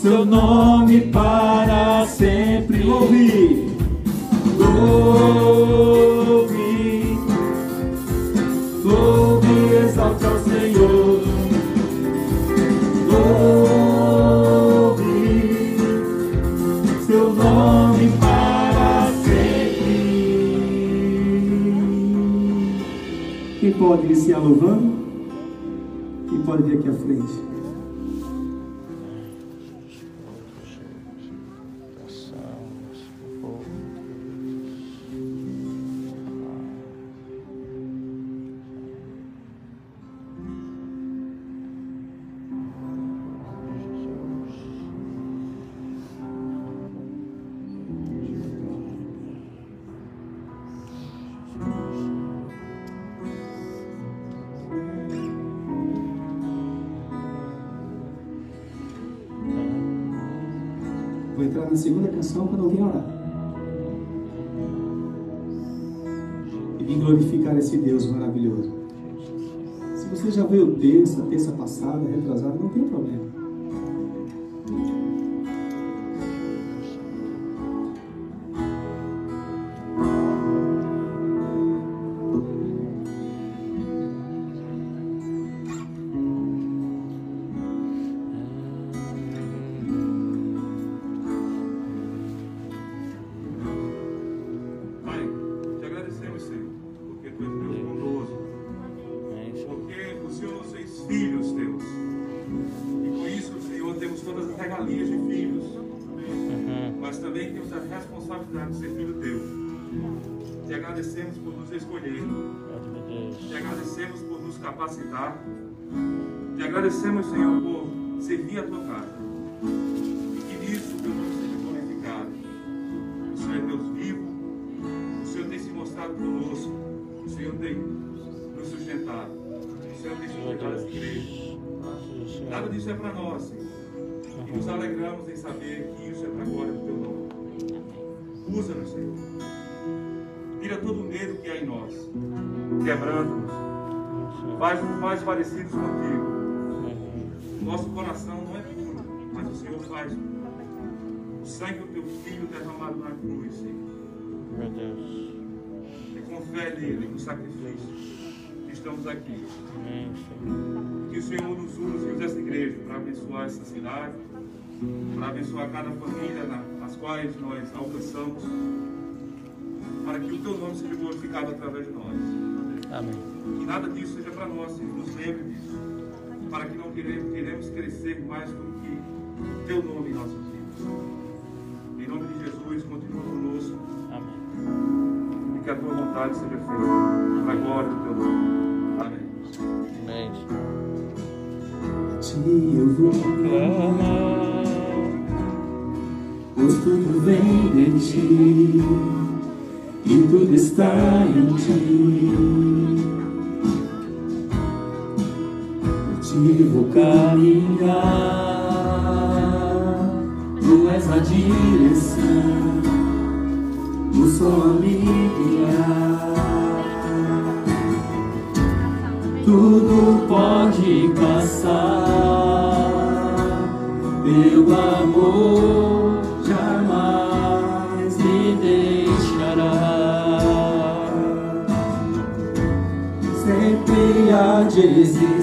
seu nome para sempre. Ouvi, louve, louve, exalte ao Senhor. Louve, seu nome para sempre. Quem pode iniciar louvando? Quem pode vir aqui à frente? Capacitar. Te agradecemos, Senhor, por servir a tua casa. E que nisso o teu nome seja glorificado. O Senhor é Deus vivo. O Senhor tem se mostrado conosco. O Senhor tem nos sustentado. O Senhor tem sustentado essa igreja. Nada disso é para nós, Senhor. E nos alegramos em saber que isso é para a glória do teu nome. Usa-nos, Senhor. Tira todo o medo que há em nós. Quebrando-nos faz-nos mais parecidos contigo. Nosso coração não é puro, mas o Senhor faz. O sangue do teu filho derramado na cruz, Senhor. Meu Deus. E com fé nele, no sacrifício, estamos aqui. Amém, Que o Senhor nos use e use essa igreja para abençoar essa cidade, para abençoar cada família nas quais nós alcançamos, para que o teu nome seja glorificado através de nós. Amém. Que nada disso seja para nós, Senhor. Nos lembre disso. Para que não queremos, queremos crescer mais do que o teu nome em nossas vidas. Em nome de Jesus, continua conosco. Amém. E que a tua vontade seja feita. Para a glória do teu nome. Amém. Amém. Ti eu vou clamar, pois tudo vem de ti e tudo está em ti. vou caminhar, tu és a direção, o sol a me guiar. Tudo pode passar, meu amor. Sempre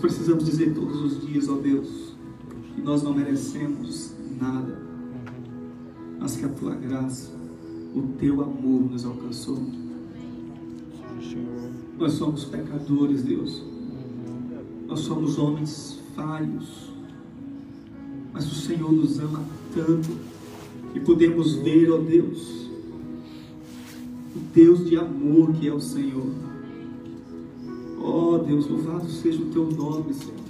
precisamos dizer todos os dias, ó Deus, que nós não merecemos nada, mas que a tua graça, o teu amor nos alcançou. Nós somos pecadores, Deus. Nós somos homens falhos. Mas o Senhor nos ama tanto que podemos ver, ó Deus, o Deus de amor que é o Senhor. Ó Deus, louvado seja o teu nome, Senhor.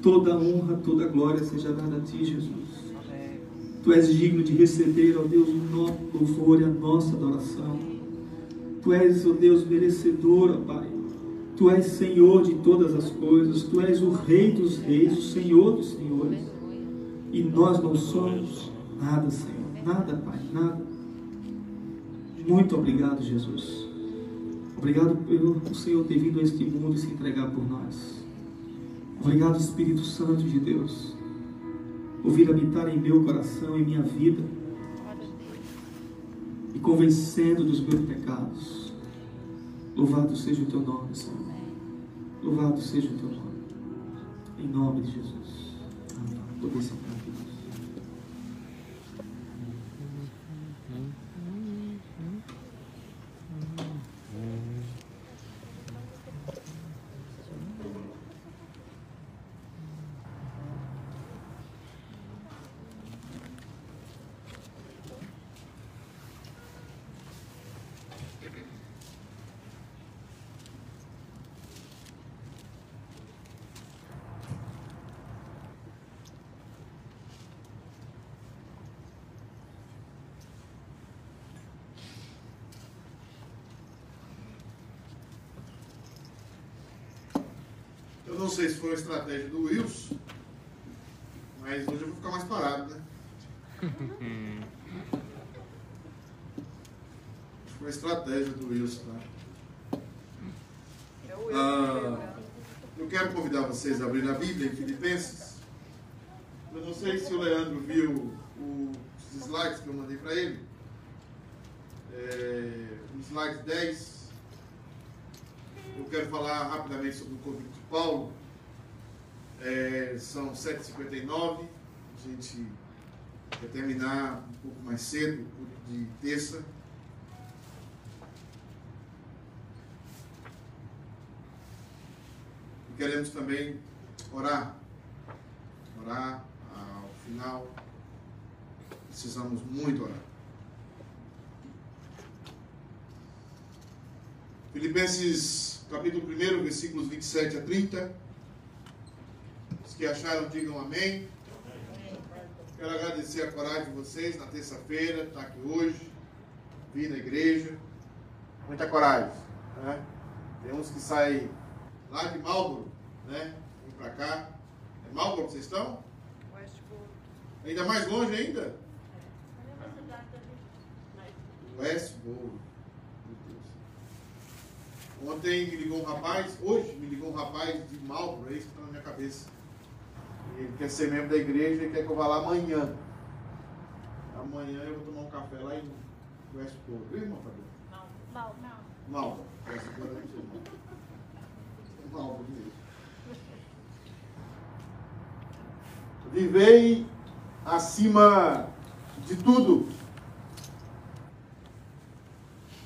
Toda honra, toda glória seja dada a ti, Jesus. Tu és digno de receber, ó Deus, o nosso louvor e a nossa adoração. Tu és, ó Deus, merecedor, ó Pai. Tu és Senhor de todas as coisas. Tu és o Rei dos reis, o Senhor dos senhores. E nós não somos nada, Senhor. Nada, Pai, nada. Muito obrigado, Jesus. Obrigado pelo Senhor ter vindo a este mundo e se entregar por nós. Obrigado, Espírito Santo de Deus, por vir habitar em meu coração, em minha vida, e convencendo dos meus pecados. Louvado seja o teu nome, Senhor. Louvado seja o teu nome. Em nome de Jesus. Amém. Poder sei se foi uma estratégia do Wilson, mas hoje eu vou ficar mais parado, né? foi uma estratégia do Wilson, tá? Ah, eu quero convidar vocês a abrir a Bíblia em Filipenses. Eu não sei se o Leandro viu os slides que eu mandei para ele. É, o slide 10. Eu quero falar rapidamente sobre o convite de Paulo. É, são 7h59. A gente vai terminar um pouco mais cedo, de terça. E queremos também orar. Orar ao final. Precisamos muito orar. Filipenses capítulo 1, versículos 27 a 30. Que acharam, digam amém. Quero agradecer a coragem de vocês na terça-feira, estar aqui hoje, vir na igreja. Muita coragem. Né? Tem uns que saem lá de Marlboro, né? Vem pra cá. É Marlboro que vocês estão? Westbrook. Ainda mais longe ainda? Westboro. Ontem me ligou um rapaz, hoje me ligou um rapaz de Marlboro, é isso que está na minha cabeça. Ele quer ser membro da igreja e quer que eu vá lá amanhã. Amanhã eu vou tomar um café lá em Westport. Viu, irmão Fabio? Não, não, não. Malta. Westport é mesmo. Vivei acima de tudo.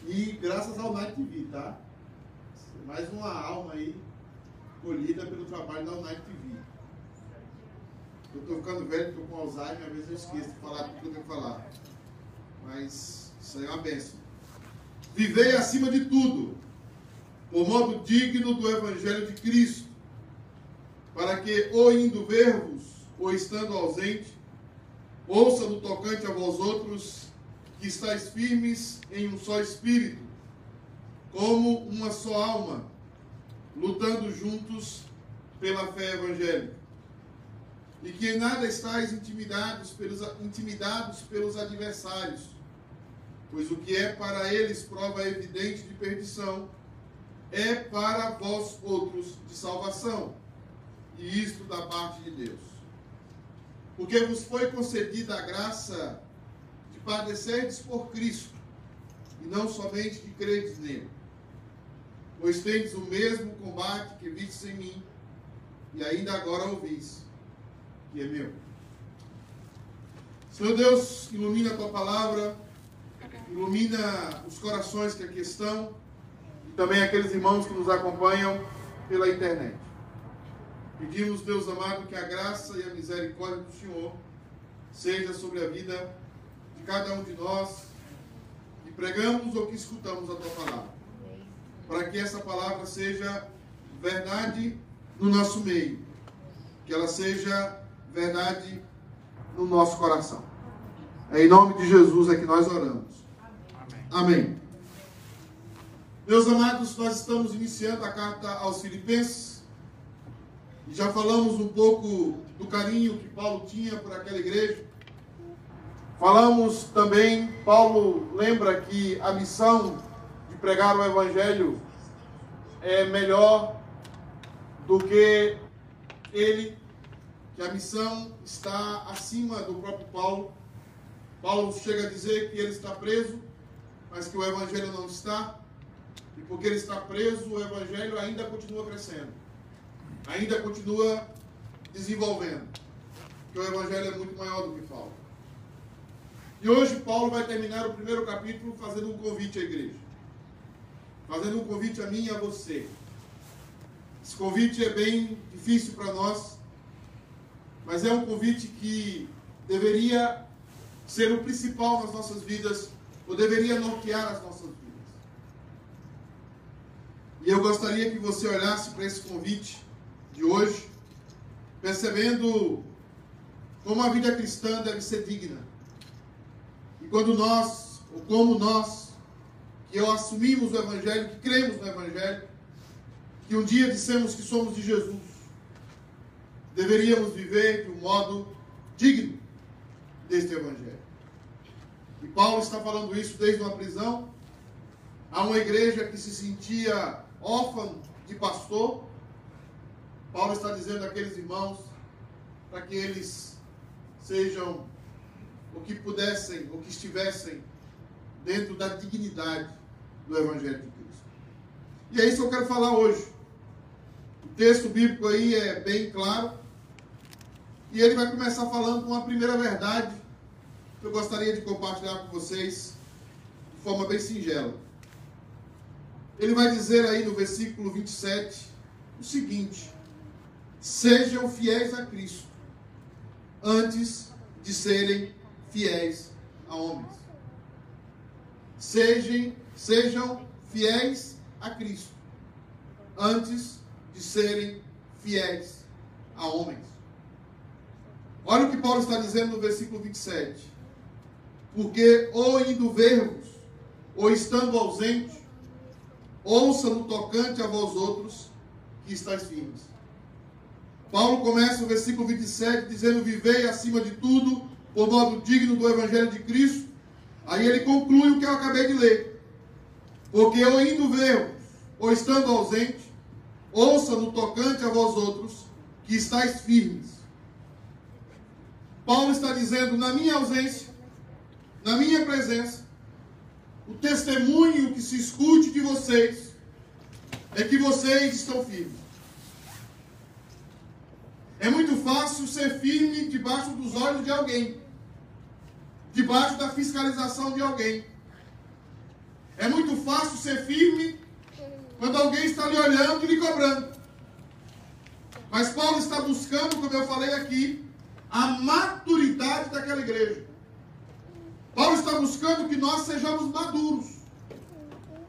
E graças ao Night TV, tá? Mais uma alma aí colhida pelo trabalho da Night TV. Eu estou ficando velho, estou com Alzheimer, às vezes eu esqueço de falar tudo que eu tenho que falar. Mas isso aí é uma bênção. Vivei acima de tudo, por modo digno do Evangelho de Cristo, para que, ou indo ver-vos, ou estando ausente, ouça no tocante a vós outros, que estáis firmes em um só espírito, como uma só alma, lutando juntos pela fé evangélica e que nada estáis intimidados pelos, intimidados pelos adversários, pois o que é para eles prova evidente de perdição, é para vós outros de salvação, e isto da parte de Deus. Porque vos foi concedida a graça de padecerdes por Cristo, e não somente de credes nele. Pois tendes o mesmo combate que vistes em mim, e ainda agora ouvis que é meu. Senhor Deus, ilumina a tua palavra, ilumina os corações que aqui estão e também aqueles irmãos que nos acompanham pela internet. Pedimos, Deus amado, que a graça e a misericórdia do Senhor seja sobre a vida de cada um de nós que pregamos ou que escutamos a tua palavra. Para que essa palavra seja verdade no nosso meio, que ela seja verdade no nosso coração. É em nome de Jesus é que nós oramos. Amém. Meus amados, nós estamos iniciando a carta aos Filipenses. E já falamos um pouco do carinho que Paulo tinha por aquela igreja. Falamos também, Paulo lembra que a missão de pregar o Evangelho é melhor do que ele, que a missão está acima do próprio Paulo. Paulo chega a dizer que ele está preso, mas que o Evangelho não está. E porque ele está preso, o Evangelho ainda continua crescendo, ainda continua desenvolvendo. Porque o Evangelho é muito maior do que Paulo. E hoje Paulo vai terminar o primeiro capítulo fazendo um convite à igreja. Fazendo um convite a mim e a você. Esse convite é bem difícil para nós, mas é um convite que deveria ser o principal nas nossas vidas, ou deveria nortear as nossas vidas. E eu gostaria que você olhasse para esse convite de hoje, percebendo como a vida cristã deve ser digna. E quando nós, ou como nós, que assumimos o Evangelho, que cremos no Evangelho, que um dia dissemos que somos de Jesus, deveríamos viver de um modo digno deste Evangelho. E Paulo está falando isso desde uma prisão. Há uma igreja que se sentia órfã de pastor. Paulo está dizendo àqueles irmãos para que eles sejam o que pudessem, o que estivessem dentro da dignidade do Evangelho de Cristo. E é isso que eu quero falar hoje. O texto bíblico aí é bem claro. E ele vai começar falando com uma primeira verdade que eu gostaria de compartilhar com vocês de forma bem singela. Ele vai dizer aí no versículo 27 o seguinte: Sejam fiéis a Cristo antes de serem fiéis a homens. Sejam, sejam fiéis a Cristo antes de serem fiéis a homens. Olha o que Paulo está dizendo no versículo 27. Porque ou indo ver-vos, ou estando ausente, ouça no tocante a vós outros que estáis firmes. Paulo começa o versículo 27 dizendo: Vivei acima de tudo, por modo digno do Evangelho de Cristo. Aí ele conclui o que eu acabei de ler. Porque ou indo ver-vos, ou estando ausente, ouça no tocante a vós outros que estáis firmes. Paulo está dizendo: na minha ausência, na minha presença, o testemunho que se escute de vocês é que vocês estão firmes. É muito fácil ser firme debaixo dos olhos de alguém, debaixo da fiscalização de alguém. É muito fácil ser firme quando alguém está lhe olhando e lhe cobrando. Mas Paulo está buscando, como eu falei aqui, a maturidade daquela igreja. Paulo está buscando que nós sejamos maduros.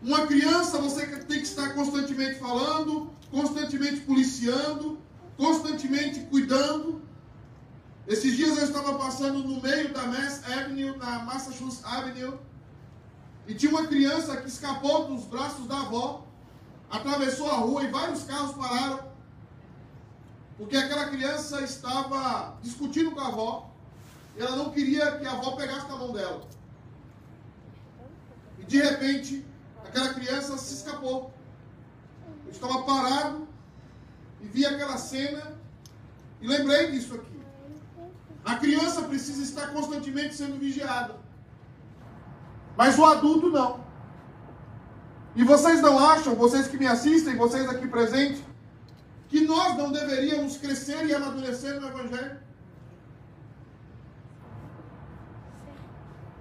Uma criança, você tem que estar constantemente falando, constantemente policiando, constantemente cuidando. Esses dias eu estava passando no meio da Mass Avenue, na Massachusetts Avenue, e tinha uma criança que escapou dos braços da avó, atravessou a rua e vários carros pararam porque aquela criança estava discutindo com a avó. E ela não queria que a avó pegasse na mão dela. E de repente, aquela criança se escapou. Eu estava parado e vi aquela cena e lembrei disso aqui. A criança precisa estar constantemente sendo vigiada. Mas o adulto não. E vocês não acham, vocês que me assistem, vocês aqui presentes, que nós não deveríamos crescer e amadurecer no Evangelho?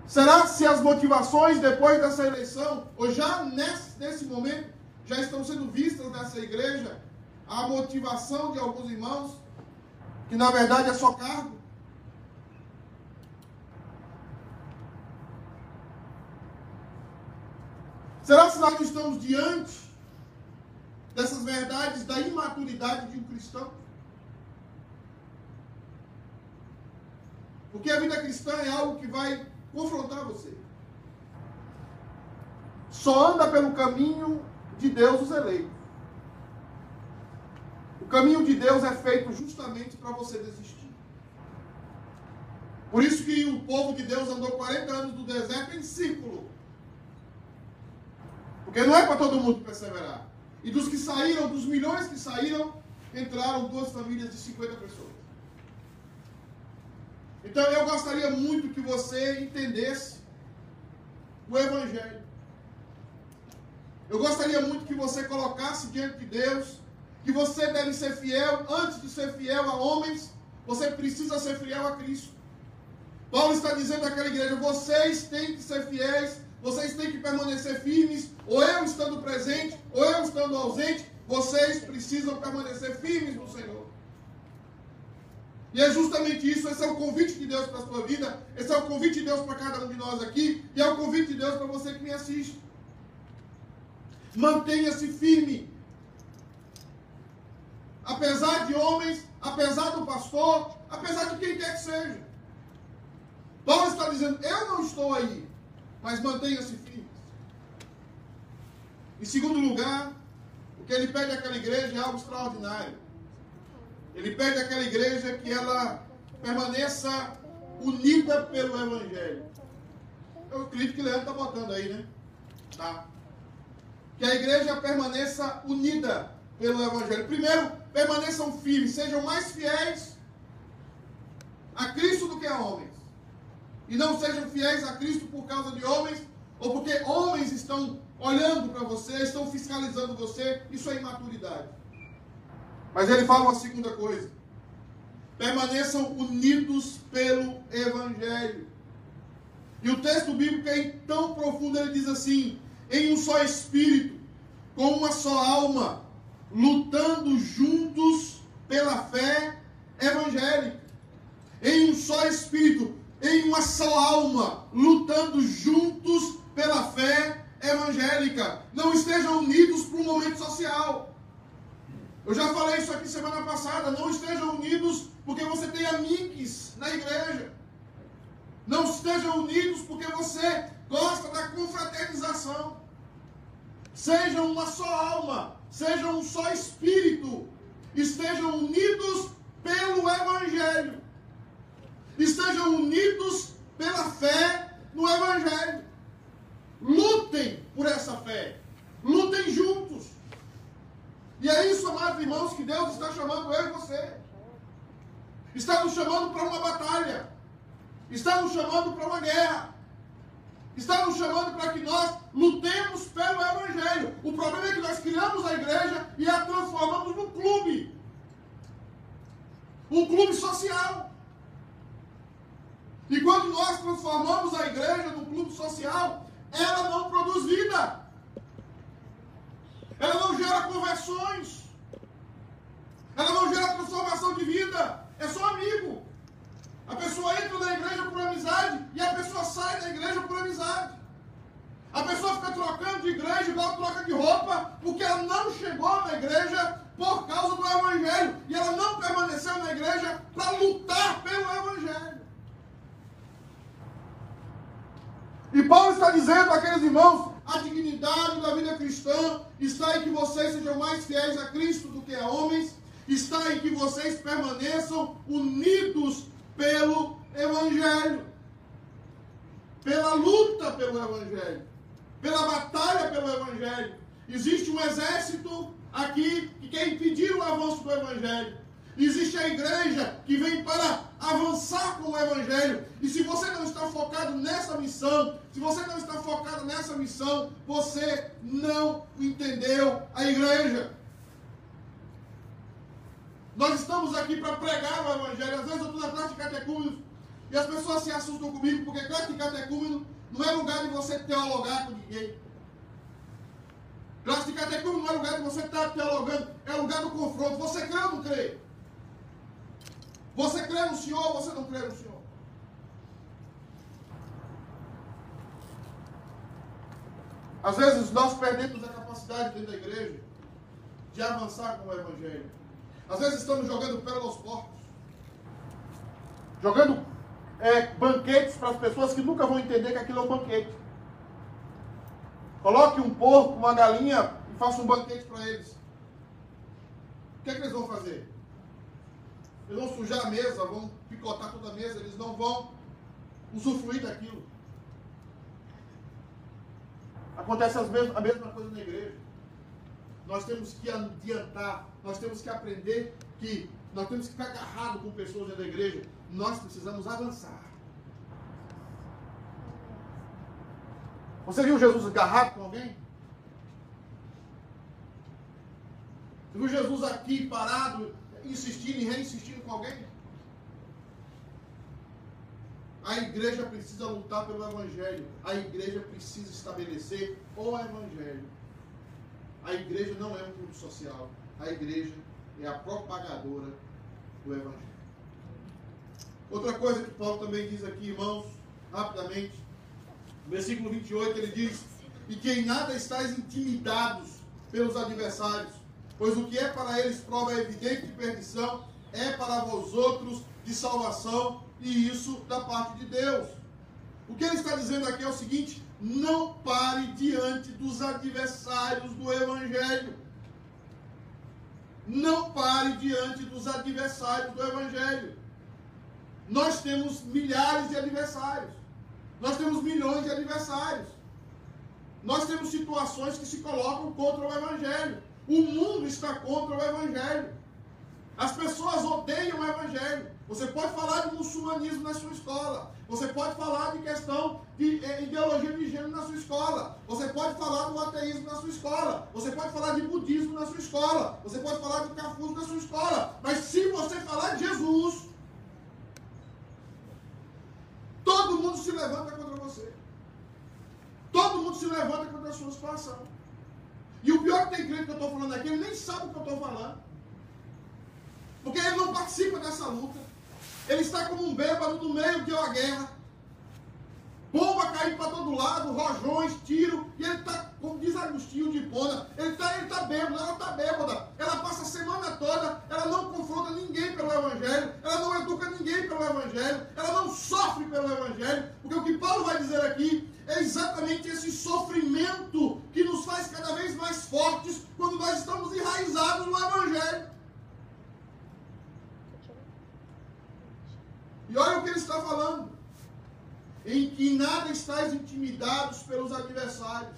Será se as motivações depois dessa eleição, ou já nesse, nesse momento, já estão sendo vistas nessa igreja, a motivação de alguns irmãos, que na verdade é só cargo. Será que nós estamos diante dessas verdades da imaturidade de um cristão? Porque a vida cristã é algo que vai confrontar você. Só anda pelo caminho de Deus os eleitos. O caminho de Deus é feito justamente para você desistir. Por isso que o povo de Deus andou 40 anos no deserto em círculo. Porque não é para todo mundo perseverar. E dos que saíram, dos milhões que saíram, entraram duas famílias de 50 pessoas. Então eu gostaria muito que você entendesse o Evangelho. Eu gostaria muito que você colocasse diante de Deus que você deve ser fiel, antes de ser fiel a homens, você precisa ser fiel a Cristo. Paulo está dizendo àquela igreja: vocês têm que ser fiéis, vocês têm que permanecer firmes, ou eu estando presente, ou eu estando ausente, vocês precisam permanecer firmes no Senhor. E é justamente isso, esse é o convite de Deus para a sua vida, esse é o convite de Deus para cada um de nós aqui, e é o convite de Deus para você que me assiste. Mantenha-se firme. Apesar de homens, apesar do pastor, apesar de quem quer que seja. Paulo está dizendo: Eu não estou aí, mas mantenha-se firme. Em segundo lugar, o que ele pede àquela igreja é algo extraordinário. Ele pede àquela igreja que ela permaneça unida pelo Evangelho. Eu acredito que o Leandro está botando aí, né? Tá que a igreja permaneça unida pelo Evangelho. Primeiro, permaneçam firmes, sejam mais fiéis a Cristo do que a homens. E não sejam fiéis a Cristo por causa de homens, ou porque homens estão olhando para você, estão fiscalizando você. Isso é imaturidade. Mas ele fala uma segunda coisa. Permaneçam unidos pelo Evangelho. E o texto bíblico é tão profundo, ele diz assim: em um só espírito, com uma só alma, lutando juntos pela fé evangélica. Em um só espírito, em uma só alma, lutando juntos pela fé evangélica. Não estejam unidos para um momento social. Eu já falei isso aqui semana passada. Não estejam unidos porque você tem amigos na igreja. Não estejam unidos porque você gosta da confraternização. Sejam uma só alma, sejam um só espírito, estejam unidos pelo Evangelho, estejam unidos pela fé no Evangelho. Lutem por essa fé, lutem juntos. E é isso, amados irmãos, que Deus está chamando eu e você. Está nos chamando para uma batalha, está nos chamando para uma guerra. Está nos chamando para que nós lutemos pelo Evangelho. O problema é que nós criamos a igreja e a transformamos num clube. Um clube social. E quando nós transformamos a igreja num clube social, ela não produz vida. Ela não gera conversões. Ela não gera transformação de vida. É só amigo. A pessoa entra na igreja por amizade e a pessoa sai da igreja por amizade. A pessoa fica trocando de igreja igual troca de roupa, porque ela não chegou na igreja por causa do Evangelho. E ela não permaneceu na igreja para lutar pelo Evangelho. E Paulo está dizendo àqueles irmãos: a dignidade da vida cristã está em que vocês sejam mais fiéis a Cristo do que a homens, está em que vocês permaneçam unidos pelo Evangelho, pela luta pelo Evangelho, pela batalha pelo Evangelho. Existe um exército aqui que quer impedir o avanço do Evangelho. Existe a igreja que vem para avançar com o Evangelho. E se você não está focado nessa missão, se você não está focado nessa missão, você não entendeu a igreja. Nós estamos aqui para pregar o Evangelho. Às vezes eu estou na classe de catecúmenos e as pessoas se assustam comigo, porque classe de catecúmeno não é lugar de você teologar com ninguém. Classe de catecúmeno não é lugar de você estar teologando, é lugar do confronto. Você crê ou não crê? Você crê no Senhor ou você não crê no Senhor? Às vezes nós perdemos a capacidade dentro da igreja de avançar com o Evangelho. Às vezes estamos jogando pérola aos porcos. Jogando é, banquetes para as pessoas que nunca vão entender que aquilo é um banquete. Coloque um porco, uma galinha e faça um banquete para eles. O que é que eles vão fazer? Eles vão sujar a mesa, vão picotar toda a mesa, eles não vão usufruir daquilo. Acontece as mesmas, a mesma coisa na igreja. Nós temos que adiantar, nós temos que aprender que nós temos que ficar agarrado com pessoas dentro da igreja. Nós precisamos avançar. Você viu Jesus agarrado com alguém? Você viu Jesus aqui parado, insistindo e reinsistindo com alguém? A igreja precisa lutar pelo Evangelho. A igreja precisa estabelecer o Evangelho. A igreja não é um grupo social. A igreja é a propagadora do Evangelho. Outra coisa que Paulo também diz aqui, irmãos, rapidamente. No versículo 28 ele diz: E que em nada estáis intimidados pelos adversários, pois o que é para eles prova evidente de perdição, é para vós outros de salvação, e isso da parte de Deus. O que ele está dizendo aqui é o seguinte: não pare diante dos adversários do Evangelho. Não pare diante dos adversários do Evangelho. Nós temos milhares de adversários. Nós temos milhões de adversários. Nós temos situações que se colocam contra o Evangelho. O mundo está contra o Evangelho. As pessoas odeiam o Evangelho. Você pode falar de muçulmanismo na sua escola. Você pode falar de questão de eh, ideologia de gênero na sua escola. Você pode falar do ateísmo na sua escola. Você pode falar de budismo na sua escola. Você pode falar de cafuso na sua escola. Mas se você falar de Jesus, todo mundo se levanta contra você. Todo mundo se levanta contra a sua situação. E o pior que tem crente que eu estou falando aqui, ele nem sabe o que eu estou falando. Porque ele não participa dessa luta. Ele está como um bêbado no meio de uma guerra. Bomba caindo para todo lado, rojões, tiro, e ele está, como diz Agostinho de Pona, ele está ele tá bêbado, ela está bêbada. Ela passa a semana toda, ela não confronta ninguém pelo Evangelho, ela não educa ninguém pelo Evangelho, ela não sofre pelo Evangelho, porque o que Paulo vai dizer aqui é exatamente esse sofrimento que nos faz cada vez mais fortes quando nós estamos enraizados no Evangelho. E olha o que ele está falando. Em que nada estáis intimidados pelos adversários,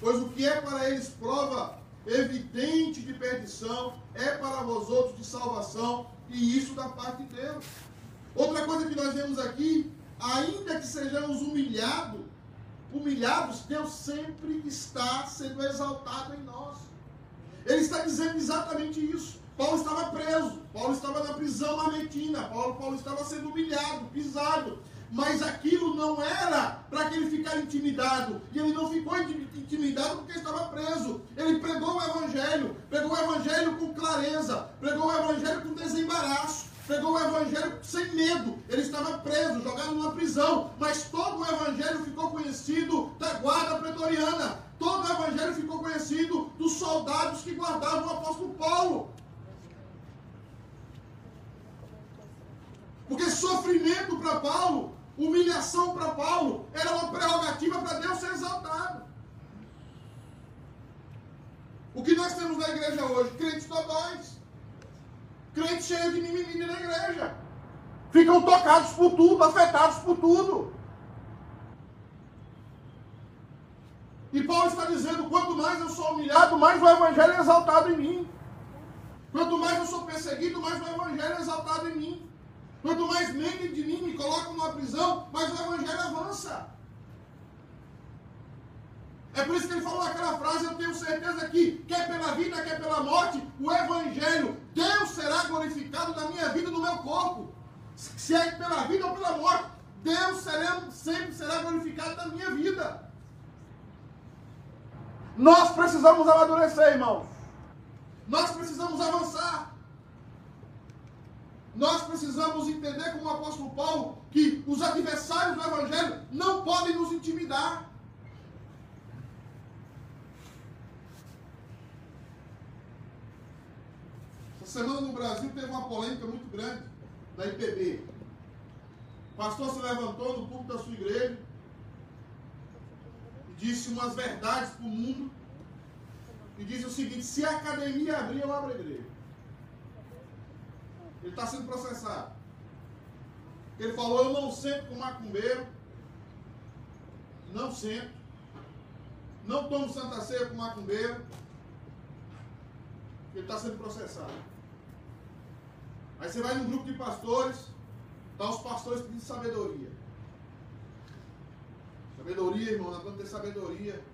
pois o que é para eles prova evidente de perdição, é para vós outros de salvação, e isso da parte de Deus. Outra coisa que nós vemos aqui, ainda que sejamos humilhados, humilhados, Deus sempre está sendo exaltado em nós. Ele está dizendo exatamente isso. Paulo estava preso, Paulo estava na prisão mametina, Paulo, Paulo estava sendo humilhado, pisado. Mas aquilo não era para que ele ficasse intimidado. E ele não ficou intimidado porque estava preso. Ele pregou o Evangelho, pregou o Evangelho com clareza, pregou o Evangelho com desembaraço, pregou o Evangelho sem medo. Ele estava preso, jogado numa prisão. Mas todo o Evangelho ficou conhecido da guarda pretoriana. Todo o Evangelho ficou conhecido dos soldados que guardavam o apóstolo Paulo. Porque sofrimento para Paulo, humilhação para Paulo, era uma prerrogativa para Deus ser exaltado. O que nós temos na igreja hoje? Crentes totais. Crentes cheios de mimimi na igreja. Ficam tocados por tudo, afetados por tudo. E Paulo está dizendo: quanto mais eu sou humilhado, mais o Evangelho é exaltado em mim. Quanto mais eu sou perseguido, mais o Evangelho é exaltado em mim. Quanto mais mentem de mim, me colocam numa prisão, mais o Evangelho avança. É por isso que ele falou aquela frase, eu tenho certeza que, quer pela vida, quer pela morte, o Evangelho, Deus será glorificado na minha vida, no meu corpo. Se é pela vida ou pela morte, Deus será, sempre será glorificado na minha vida. Nós precisamos amadurecer, irmãos. Nós precisamos avançar. Nós precisamos entender, como o apóstolo Paulo, que os adversários do Evangelho não podem nos intimidar. Essa semana no Brasil teve uma polêmica muito grande da IPB. O pastor se levantou no púlpito da sua igreja e disse umas verdades para o mundo. E disse o seguinte: se a academia abrir, eu abro a igreja. Ele está sendo processado. Ele falou: Eu não sento com macumbeiro. Não sento. Não tomo santa ceia com macumbeiro. Ele está sendo processado. Aí você vai num grupo de pastores, está os pastores pedindo sabedoria. Sabedoria, irmão, nós vamos ter sabedoria.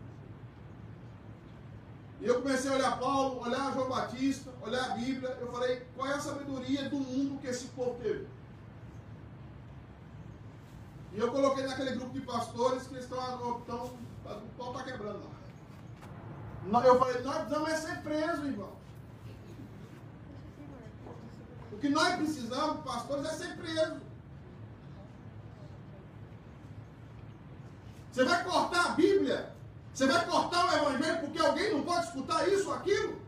E eu comecei a olhar Paulo, olhar João Batista, olhar a Bíblia. Eu falei, qual é a sabedoria do mundo que esse povo teve? E eu coloquei naquele grupo de pastores que estão, estão o pau está quebrando lá. Eu falei, nós precisamos é ser presos, irmão. O que nós precisamos, pastores, é ser presos. Você vai cortar a Bíblia? Você vai cortar o Evangelho porque alguém não pode escutar isso ou aquilo?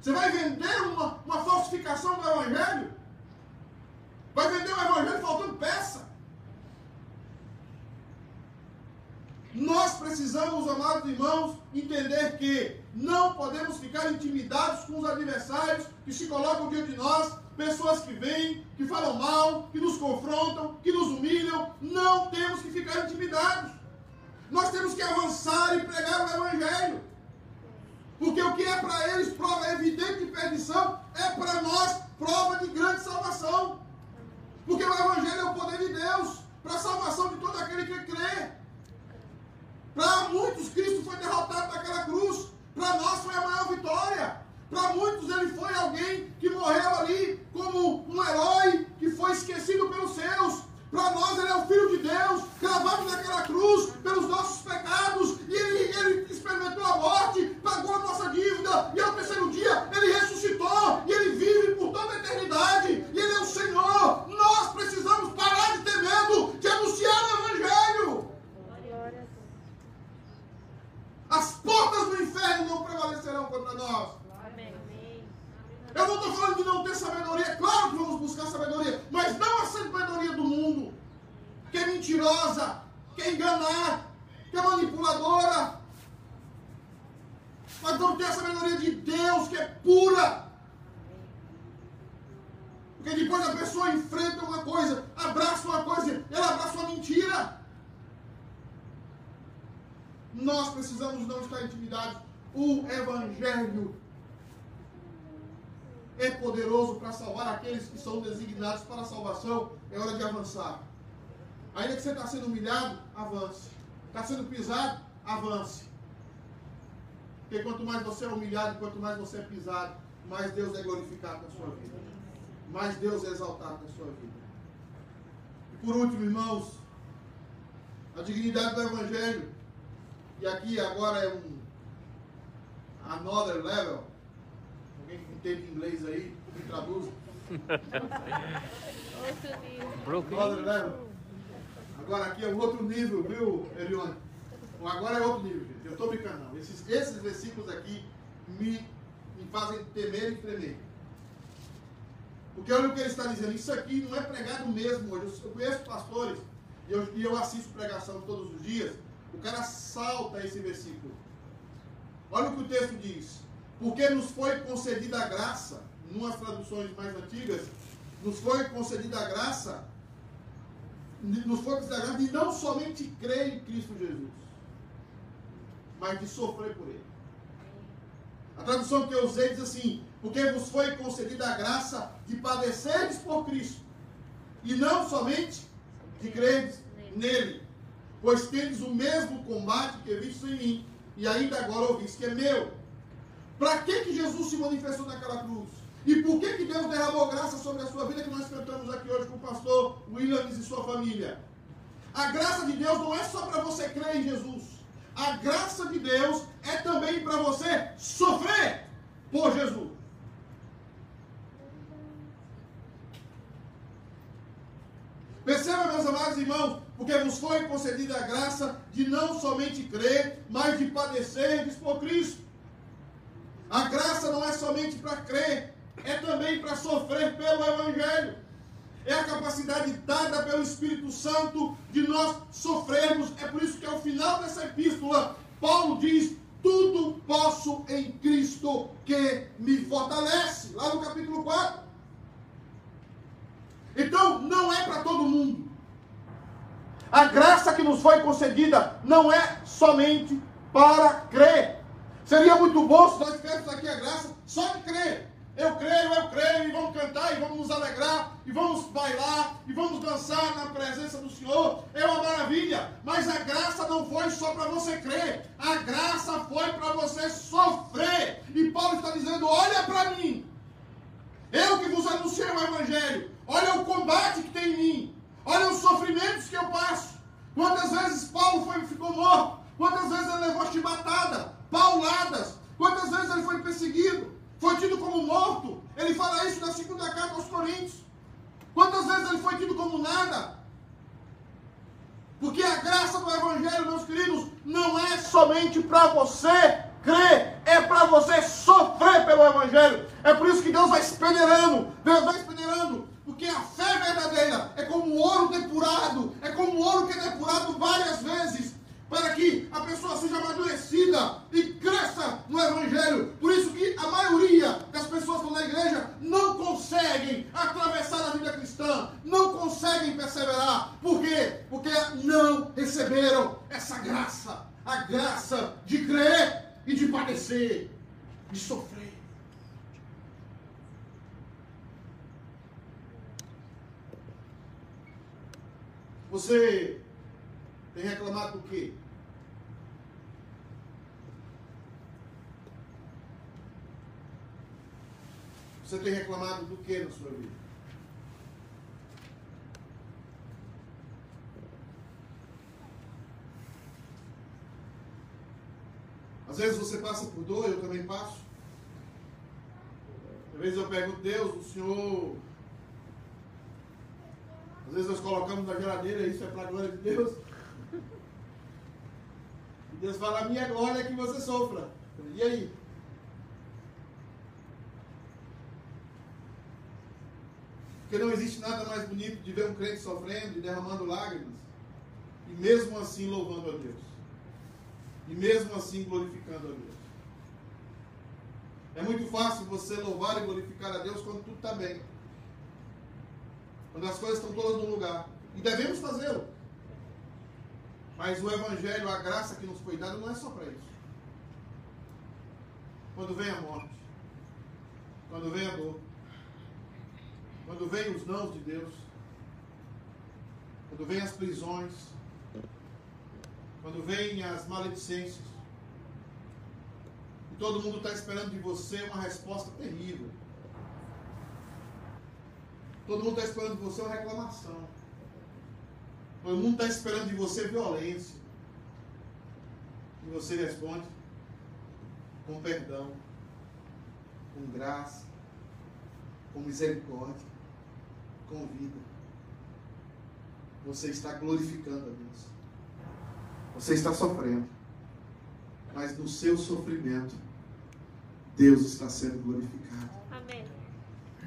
Você vai vender uma, uma falsificação do Evangelho? Vai vender o Evangelho faltando peça? Nós precisamos, amados irmãos, entender que não podemos ficar intimidados com os adversários que se colocam diante de nós, pessoas que vêm, que falam mal, que nos confrontam, que nos humilham. Não temos que ficar intimidados. Nós temos que avançar e pregar o Evangelho. Porque o que é para eles prova evidente de perdição, é para nós prova de grande salvação. Porque o Evangelho é o poder de Deus para a salvação de todo aquele que crê. Para muitos, Cristo foi derrotado naquela cruz. Para nós foi a maior vitória. Para muitos, ele foi alguém que morreu ali como um herói que foi esquecido pelos seus. Para nós, ele é o Filho de Deus, cravado naquela cruz pelos nossos pecados. E ele, ele experimentou a morte, pagou a nossa dívida. E ao terceiro dia, ele ressuscitou. E ele vive por toda a eternidade. E ele é o Senhor. Nós precisamos parar de ter medo de anunciar o Evangelho. As portas do inferno não prevalecerão contra nós. Eu não estou falando de não ter sabedoria. Claro que vamos buscar sabedoria. Mas não a sabedoria do mundo. Que é mentirosa. Que é enganar. Que é manipuladora. Mas vamos ter a sabedoria de Deus, que é pura. Porque depois a pessoa enfrenta uma coisa, abraça uma coisa, ela abraça uma mentira. Nós precisamos não estar intimidados. O Evangelho é poderoso para salvar aqueles que são designados para a salvação. É hora de avançar. Ainda que você está sendo humilhado, avance. Está sendo pisado, avance. Porque quanto mais você é humilhado, quanto mais você é pisado, mais Deus é glorificado na sua vida. Mais Deus é exaltado na sua vida. E por último, irmãos, a dignidade do Evangelho. E aqui agora é um another level Alguém que entende inglês aí, me traduz. Broken. Another level. Agora aqui é um outro nível, viu, Elione? Agora é outro nível, gente. Eu estou brincando, não. Esses, esses versículos aqui me, me fazem temer e tremer. Porque olha o que ele está dizendo. Isso aqui não é pregado mesmo hoje. Eu conheço pastores e eu, e eu assisto pregação todos os dias. O cara salta esse versículo. Olha o que o texto diz. Porque nos foi concedida a graça, numas traduções mais antigas, nos foi concedida a graça, nos foi concedida a graça de não somente crer em Cristo Jesus, mas de sofrer por Ele. A tradução que eu usei diz assim: porque vos foi concedida a graça de padeceres por Cristo, e não somente de creres nele, pois tendes o mesmo combate que vistes em mim, e ainda agora ouvis que é meu. Para que, que Jesus se manifestou naquela cruz? E por que, que Deus derramou graça sobre a sua vida que nós cantamos aqui hoje com o pastor Williams e sua família? A graça de Deus não é só para você crer em Jesus. A graça de Deus é também para você sofrer por Jesus. Perceba, meus amados irmãos, porque nos foi concedida a graça de não somente crer, mas de padecer por Cristo. A graça não é somente para crer, é também para sofrer pelo Evangelho. É a capacidade dada pelo Espírito Santo de nós sofrermos. É por isso que ao final dessa epístola, Paulo diz: Tudo posso em Cristo que me fortalece. Lá no capítulo 4. Então, não é para todo mundo. A graça que nos foi concedida não é somente para crer. Seria muito bom se nós tivéssemos aqui a graça só de crer. Eu creio, eu creio, e vamos cantar, e vamos nos alegrar, e vamos bailar, e vamos dançar na presença do Senhor. É uma maravilha. Mas a graça não foi só para você crer. A graça foi para você sofrer. E Paulo está dizendo: olha para mim. Eu que vos anunciei o Evangelho. Olha o combate que tem em mim. Olha os sofrimentos que eu passo. Quantas vezes Paulo foi, ficou morto? Quantas vezes ele levou chibatada, pauladas? Quantas vezes ele foi perseguido? Foi tido como morto? Ele fala isso na segunda carta aos Coríntios. Quantas vezes ele foi tido como nada? Porque a graça do Evangelho, meus queridos, não é somente para você crer, é para você sofrer pelo Evangelho. É por isso que Deus vai peneirando, Deus vai peneirando porque a fé verdadeira é como ouro depurado, é como ouro que é depurado várias vezes, para que a pessoa seja amadurecida e cresça no Evangelho. Por isso que a maioria das pessoas que estão na igreja não conseguem atravessar a vida cristã, não conseguem perseverar. Por quê? Porque não receberam essa graça, a graça de crer e de padecer, de sofrer. Você tem reclamado do quê? Você tem reclamado do que na sua vida? Às vezes você passa por dor, eu também passo. Às vezes eu pergunto, Deus, o Senhor às vezes nós colocamos na geladeira, isso é para a glória de Deus. E Deus fala, a minha glória é que você sofra. E aí? Porque não existe nada mais bonito de ver um crente sofrendo e derramando lágrimas. E mesmo assim louvando a Deus. E mesmo assim glorificando a Deus. É muito fácil você louvar e glorificar a Deus quando tudo está bem quando as coisas estão todas no lugar. E devemos fazê-lo. Mas o Evangelho, a graça que nos foi dada, não é só para isso. Quando vem a morte, quando vem a dor, quando vem os nãos de Deus, quando vem as prisões, quando vem as maledicências, e todo mundo está esperando de você uma resposta terrível. Todo mundo está esperando de você uma reclamação. Todo mundo está esperando de você violência. E você responde com perdão, com graça, com misericórdia, com vida. Você está glorificando a Deus. Você está sofrendo. Mas no seu sofrimento, Deus está sendo glorificado. Amém.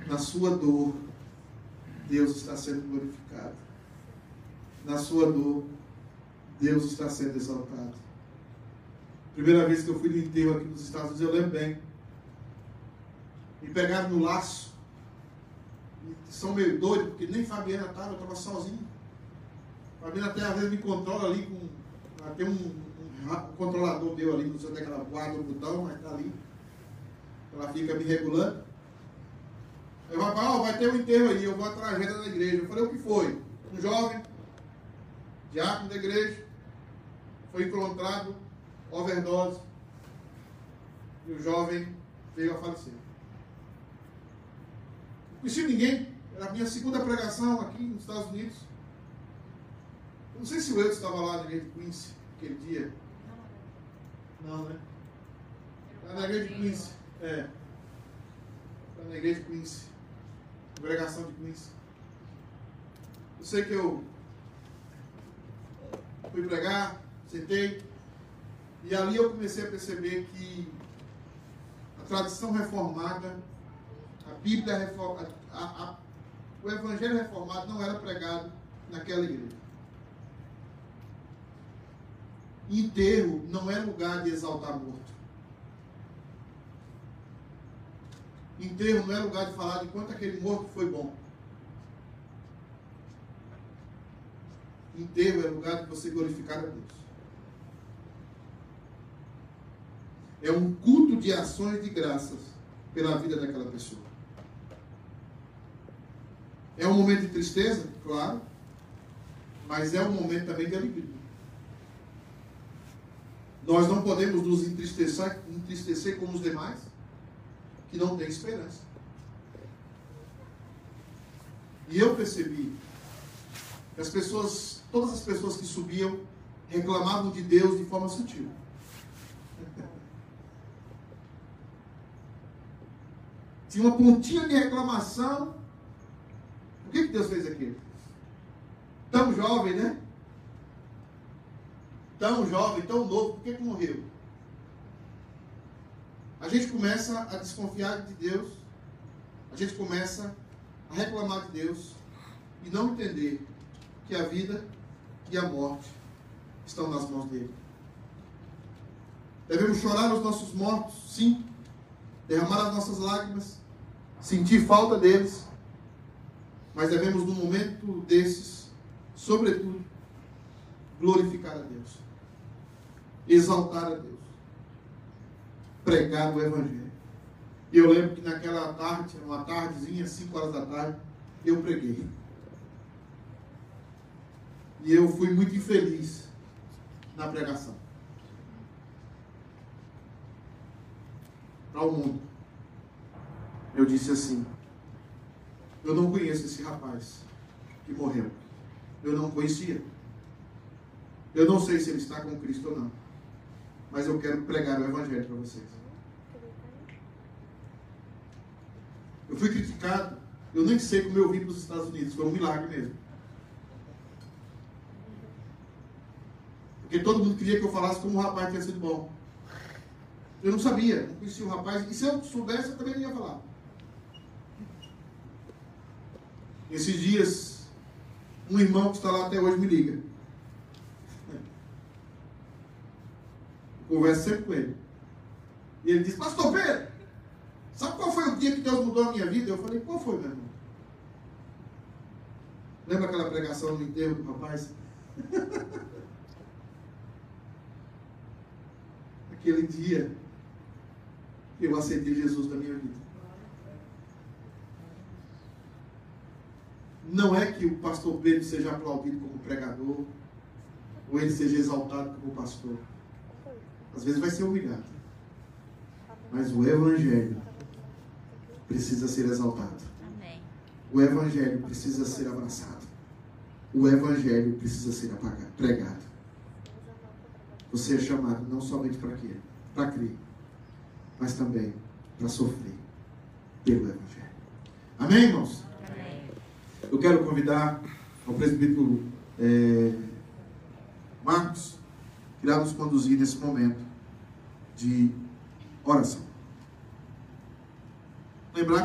Na sua dor, Deus está sendo glorificado. Na sua dor, Deus está sendo exaltado. Primeira vez que eu fui no enterro aqui nos Estados Unidos, eu lembro bem. Me pegaram no laço. São meio doidos, porque nem Fabiana estava, eu estava sozinho. Fabiana até às vezes me controla ali com. Tem um, um, um controlador meu ali, não sei onde é que ela guarda o botão, mas está ali. Ela fica me regulando. Eu falei, oh, vai ter um enterro aí, eu vou tragédia da igreja. Eu falei, o que foi? Um jovem, diácono da igreja, foi encontrado, overdose, e o jovem veio a falecer. Não conheci ninguém, era a minha segunda pregação aqui nos Estados Unidos. Não sei se o Eudes estava lá na igreja de Quincy aquele dia. Não, né? Está na igreja de Quincy. É. Está na igreja de Quincy. Congregação de Quincy. Eu sei que eu fui pregar, sentei, e ali eu comecei a perceber que a tradição reformada, a Bíblia reformada, a, a, o Evangelho reformado não era pregado naquela igreja. Enterro não é lugar de exaltar morto. Enterro não é lugar de falar de quanto aquele morto foi bom. Enterro é lugar de você glorificar a Deus. É um culto de ações de graças pela vida daquela pessoa. É um momento de tristeza, claro, mas é um momento também de alegria. Nós não podemos nos entristecer, entristecer como os demais, que não têm esperança. E eu percebi que as pessoas, todas as pessoas que subiam, reclamavam de Deus de forma sutil. Tinha uma pontinha de reclamação. O que, que Deus fez aqui? Tão jovem, né? Tão jovem, tão novo, por que, que morreu? A gente começa a desconfiar de Deus, a gente começa a reclamar de Deus e não entender que a vida e a morte estão nas mãos dele. Devemos chorar os nossos mortos, sim, derramar as nossas lágrimas, sentir falta deles, mas devemos, no momento desses, sobretudo, glorificar a Deus, exaltar a Deus, pregar o Evangelho. Eu lembro que naquela tarde, uma tardezinha, 5 horas da tarde, eu preguei. E eu fui muito infeliz na pregação. Para o mundo. Eu disse assim: Eu não conheço esse rapaz que morreu. Eu não conhecia. Eu não sei se ele está com Cristo ou não. Mas eu quero pregar o Evangelho para vocês. Eu fui criticado. Eu nem sei como eu vim para os Estados Unidos. Foi um milagre mesmo. Porque todo mundo queria que eu falasse como o rapaz tinha sido bom. Eu não sabia, não conhecia o rapaz. E se eu soubesse, eu também não ia falar. Esses dias, um irmão que está lá até hoje me liga. Eu converso sempre com ele. E ele diz, Pastor Pedro, sabe qual foi o dia que Deus mudou a minha vida? Eu falei, qual foi, meu irmão? Lembra aquela pregação no enterro do rapaz? Aquele dia que eu aceitei Jesus na minha vida. Não é que o pastor Pedro seja aplaudido como pregador, ou ele seja exaltado como pastor. Às vezes vai ser humilhado. Mas o Evangelho precisa ser exaltado. O Evangelho precisa ser abraçado. O Evangelho precisa ser apagado, pregado. Você é chamado não somente para quê? Para crer, mas também para sofrer pelo Evangelho. Amém, irmãos? Amém. Eu quero convidar ao presbítero é, Marcos que irá nos conduzir nesse momento de oração. Lembrar